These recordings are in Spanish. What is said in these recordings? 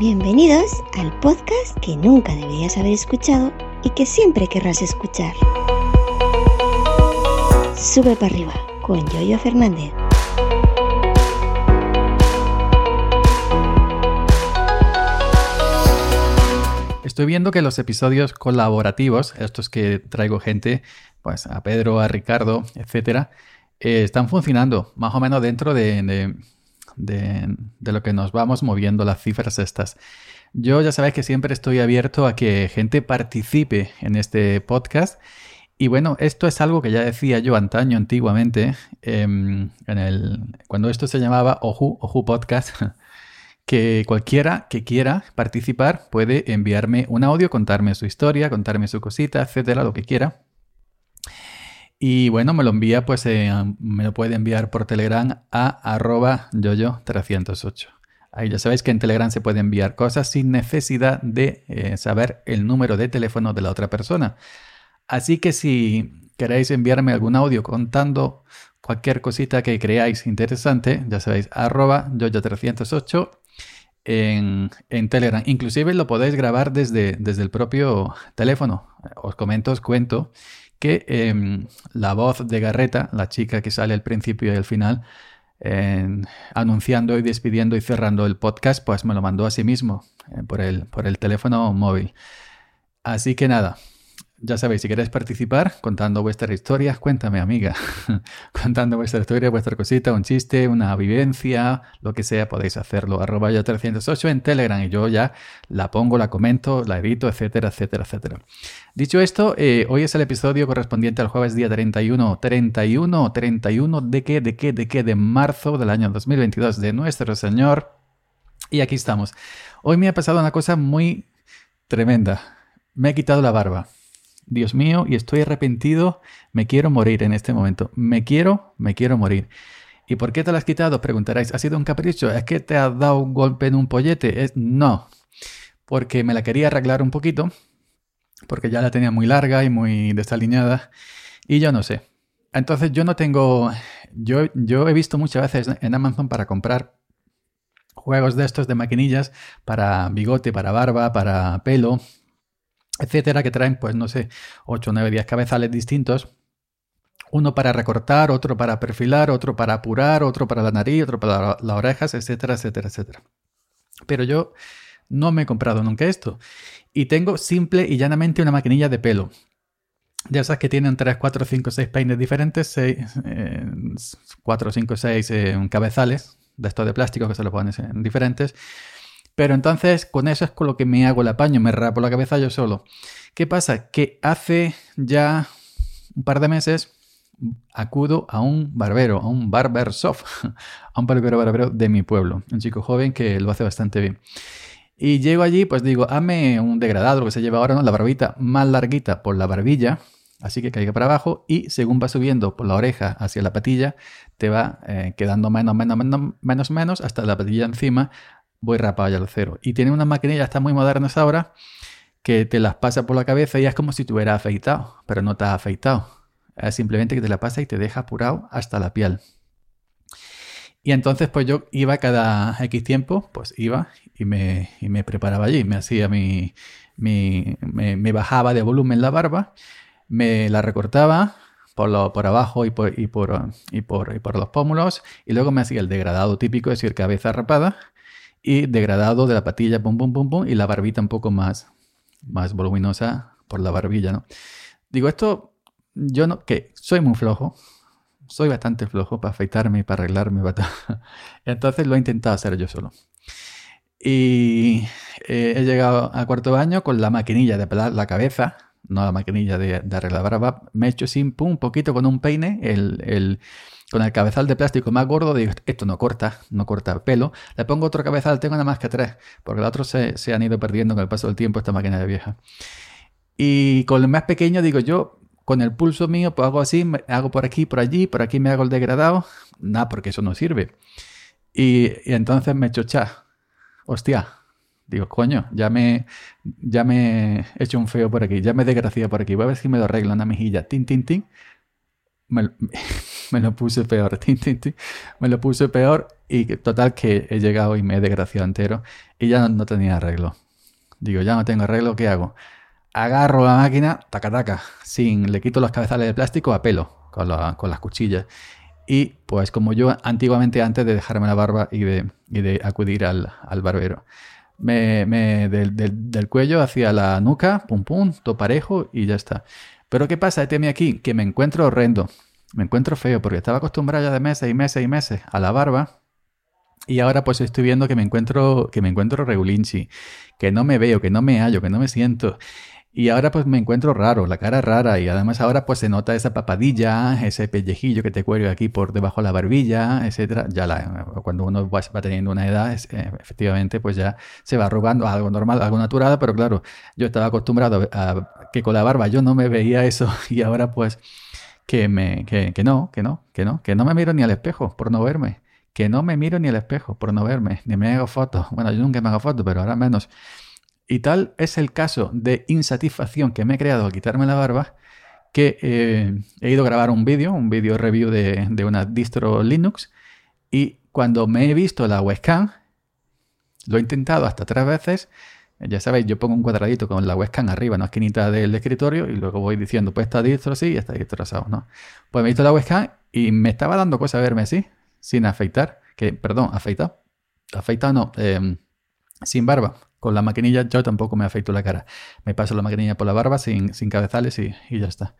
Bienvenidos al podcast que nunca deberías haber escuchado y que siempre querrás escuchar. Sube para arriba con Yoyo Fernández. Estoy viendo que los episodios colaborativos, estos que traigo gente, pues a Pedro, a Ricardo, etcétera, eh, están funcionando más o menos dentro de, de de, lo que nos vamos moviendo las cifras estas. Yo ya sabéis que siempre estoy abierto a que gente participe en este podcast. Y bueno, esto es algo que ya decía yo antaño, antiguamente, em, en el, cuando esto se llamaba Oju, Oju Podcast, que cualquiera que quiera participar puede enviarme un audio, contarme su historia, contarme su cosita, etcétera, lo que quiera. Y bueno, me lo envía, pues eh, me lo puede enviar por Telegram a arroba yoyo308. Ahí ya sabéis que en Telegram se puede enviar cosas sin necesidad de eh, saber el número de teléfono de la otra persona. Así que si queréis enviarme algún audio contando cualquier cosita que creáis interesante, ya sabéis, arroba yoyo308 en, en, Telegram. Inclusive lo podéis grabar desde, desde el propio teléfono. Os comento, os cuento que em, la voz de Garreta, la chica que sale al principio y al final, anunciando y despidiendo y cerrando el podcast, pues me lo mandó a sí mismo eh, por, el, por el teléfono móvil. Así que nada, ya sabéis, si queréis participar contando vuestras historias, cuéntame, amiga. contando vuestra historia, vuestra cosita, un chiste, una vivencia, lo que sea, podéis hacerlo. Arroba yo 308 en Telegram y yo ya la pongo, la comento, la edito, etcétera, etcétera, etcétera. Dicho esto, eh, hoy es el episodio correspondiente al jueves día 31, 31, 31 de qué, de qué, de qué, de marzo del año 2022 de nuestro Señor. Y aquí estamos. Hoy me ha pasado una cosa muy tremenda. Me he quitado la barba. Dios mío, y estoy arrepentido, me quiero morir en este momento. Me quiero, me quiero morir. ¿Y por qué te la has quitado? Preguntaréis, ¿ha sido un capricho? ¿Es que te has dado un golpe en un pollete? Es, no, porque me la quería arreglar un poquito, porque ya la tenía muy larga y muy desalineada, y yo no sé. Entonces yo no tengo, yo, yo he visto muchas veces en Amazon para comprar juegos de estos de maquinillas para bigote, para barba, para pelo, etcétera, que traen, pues no sé, 8, 9, 10 cabezales distintos. Uno para recortar, otro para perfilar, otro para apurar, otro para la nariz, otro para las orejas, etcétera, etcétera, etcétera. Pero yo no me he comprado nunca esto. Y tengo simple y llanamente una maquinilla de pelo. De esas que tienen 3, 4, 5, 6 peines diferentes, 6, 4, 5, 6 cabezales de estos de plástico que se lo ponen en diferentes. Pero entonces con eso es con lo que me hago el apaño, me rapo la cabeza yo solo. ¿Qué pasa? Que hace ya un par de meses acudo a un barbero, a un barber soft, a un barbero barbero de mi pueblo, un chico joven que lo hace bastante bien. Y llego allí, pues digo, hazme un degradado, lo que se lleva ahora, ¿no? La barbita más larguita por la barbilla, así que caiga para abajo, y según va subiendo por la oreja hacia la patilla, te va eh, quedando menos, menos, menos, menos, menos, hasta la patilla encima, voy rapado ya al cero. Y tiene una maquinilla, está muy modernas ahora, que te las pasa por la cabeza y es como si te hubieras afeitado, pero no te has afeitado. Es simplemente que te la pasa y te deja apurado hasta la piel. Y entonces pues yo iba cada X tiempo, pues iba y me, y me preparaba allí, me hacía mi, mi me, bajaba de volumen la barba, me la recortaba por, lo, por abajo y por, y, por, y, por, y por los pómulos y luego me hacía el degradado típico, es decir, cabeza rapada y degradado de la patilla, pum, pum, pum, pum, y la barbita un poco más, más voluminosa por la barbilla, ¿no? Digo, esto, yo no, que soy muy flojo, soy bastante flojo para afeitarme para arreglarme. Entonces lo he intentado hacer yo solo. Y eh, he llegado a cuarto año con la maquinilla de pelar la cabeza, no la maquinilla de, de arreglar barba. Me he hecho sin pum, un poquito con un peine, el, el con el cabezal de plástico más gordo, digo, esto no corta, no corta pelo. Le pongo otro cabezal, tengo nada más que tres, porque los otros se, se han ido perdiendo con el paso del tiempo esta máquina de vieja. Y con el más pequeño, digo, yo con el pulso mío, pues hago así, me hago por aquí, por allí, por aquí me hago el degradado. Nada, porque eso no sirve. Y, entonces me chocha. Hostia. Digo, coño, ya me, ya me he hecho un feo por aquí, ya me he desgraciado por aquí. Voy a ver si me lo arreglo una mejilla. Tin, tin, tin me, lo puse peor. me lo puse peor y total que he llegado y me he desgraciado entero y ya no, tenía arreglo. Digo, ya no tengo arreglo, ¿qué hago? Agarro la máquina, taca taca, sin, le quito los cabezales de plástico a pelo con, con las cuchillas. Y pues como yo antiguamente antes de dejarme la barba y de, y de acudir al, al barbero me, me del, del, cuello hacia la nuca, pum pum, todo parejo y ya está. Pero ¿qué pasa? Teme aquí, que me encuentro horrendo, me encuentro feo, porque estaba acostumbrado ya de meses y meses y meses a la barba. Y ahora pues estoy viendo que me encuentro, que me encuentro regulinchi, que no me veo, que no me hallo, que no me siento. Y ahora pues me encuentro raro, la cara rara y además ahora pues se nota esa papadilla, ese pellejillo que te cuelga aquí por debajo de la barbilla, etcétera. Ya la, cuando uno va, teniendo una edad, eh, efectivamente pues ya se va arrugando algo normal, algo natural, pero claro, yo estaba acostumbrado a, que con la barba yo no me veía eso y ahora pues que me que, que no, que no, que no, que no me miro ni al espejo por no verme, que no me miro ni al espejo por no verme, ni me hago fotos. Bueno, yo nunca me hago fotos, pero ahora menos. Y tal es el caso de insatisfacción que me he creado al quitarme la barba que eh, he ido a grabar un vídeo, un vídeo review de, de, una distro Linux y cuando me he visto la webcam, lo he intentado hasta tres veces, ya sabéis, yo pongo un cuadradito con la webcam arriba en la esquinita del escritorio y luego voy diciendo, pues esta distro sí esta distro asado, ¿no? Pues me he visto la webcam y me estaba dando cosa verme así, sin afeitar, que, perdón, afeitado, afeitado no, em, sin barba con la maquinilla yo tampoco me afeito la cara. Me paso la maquinilla por la barba sin, sin cabezales y, ya está.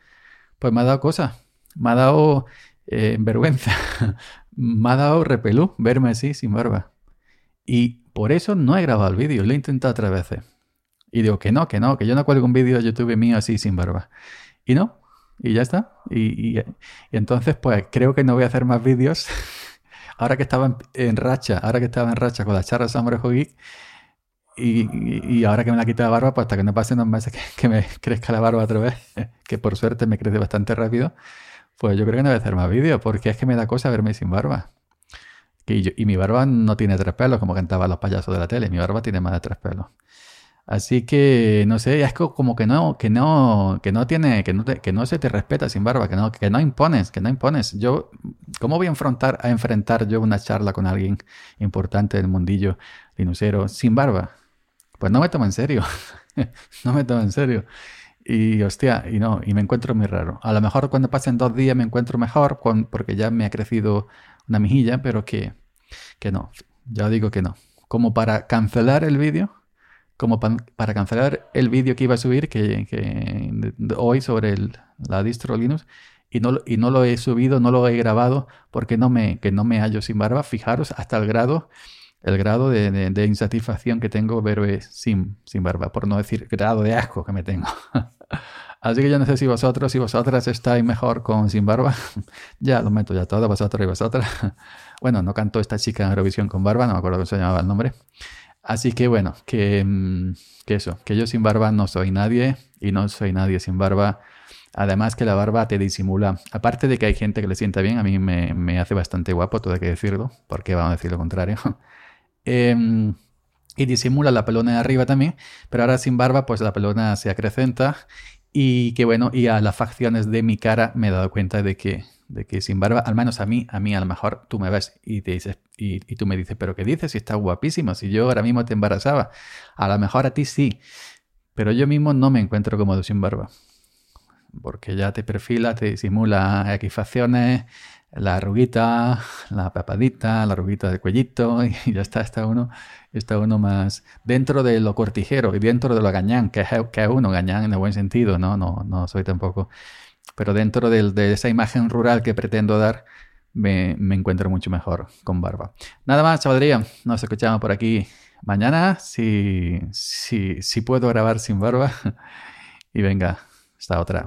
Pues me ha dado cosa. Me ha dado eh, vergüenza. me ha dado repelú verme así sin barba. Y por eso no he grabado el vídeo. Lo he intentado tres veces. Y digo que no, que no, que yo no cuelgo un vídeo de YouTube mío así sin barba. Y no. Y ya está. Y, y, entonces pues creo que no voy a hacer más vídeos. ahora que estaba en, racha, ahora que estaba en racha con la charla Samurai Geek y, ahora que me la quita la barba, pues hasta que no pasen unos meses que, me crezca la barba otra vez, que por suerte me crece bastante rápido, pues yo creo que no voy a hacer más vídeos, porque es que me da cosa verme sin barba. Y, y mi barba no tiene tres pelos, como cantaban los payasos de la tele, mi barba tiene más de tres pelos. Así que, no sé, es como que no, que no, que no tiene, que no, que no se te respeta sin barba, que no, que no impones, que no impones. Yo, ¿cómo voy a enfrentar, a enfrentar yo una charla con alguien importante del mundillo linucero sin barba? Pues no me tomo en serio. no me tomo en serio. Y hostia, y no, y me encuentro muy raro. A lo mejor cuando pasen dos días me encuentro mejor porque ya me ha crecido una mejilla, pero que, que no. Ya digo que no. Como para cancelar el vídeo, como para cancelar el vídeo que iba a subir que, que hoy sobre el, la distro Linux y no, y no lo he subido, no lo he grabado porque no me, que no me hallo sin barba. Fijaros hasta el grado el grado de, insatisfacción que tengo verme sin, sin barba, por no decir grado de asco que me tengo. Así que yo no sé si vosotros y vosotras estáis mejor con sin barba. ya lo meto ya todo, vosotros y vosotras. bueno, no cantó esta chica en Eurovisión con barba, no me acuerdo cómo se llamaba el nombre. Así que bueno, que, mm, que eso, que yo sin barba no soy nadie y no soy nadie sin barba. Además que la barba te disimula. Aparte de que hay gente que le sienta bien, a mí me, me hace bastante guapo, todo hay que decirlo, porque vamos a decir lo contrario. Em, y disimula la pelona de arriba también, pero ahora sin barba, pues la pelona se acrecenta. Y que bueno, y a las facciones de mi cara me he dado cuenta de que, de que sin barba, al menos a mí, a mí a lo mejor tú me ves y te dices, y, tú me dices, pero ¿qué dices? Si está guapísimo, si yo ahora mismo te embarazaba. A lo mejor a ti sí, pero yo mismo no me encuentro cómodo sin barba. Porque ya te perfila, te disimula X facciones, la arruguita, la papadita, la arruguita del cuellito y ya está, está uno, está uno más dentro de lo cortijero y dentro de lo gañán, que es, que uno, gañán en el buen sentido, ¿no? No, no soy tampoco. Pero dentro de, esa imagen rural que pretendo dar, me, encuentro mucho mejor con barba. Nada más, chavalería, nos escuchamos por aquí mañana, si, si, si puedo grabar sin barba. Y venga, hasta otra.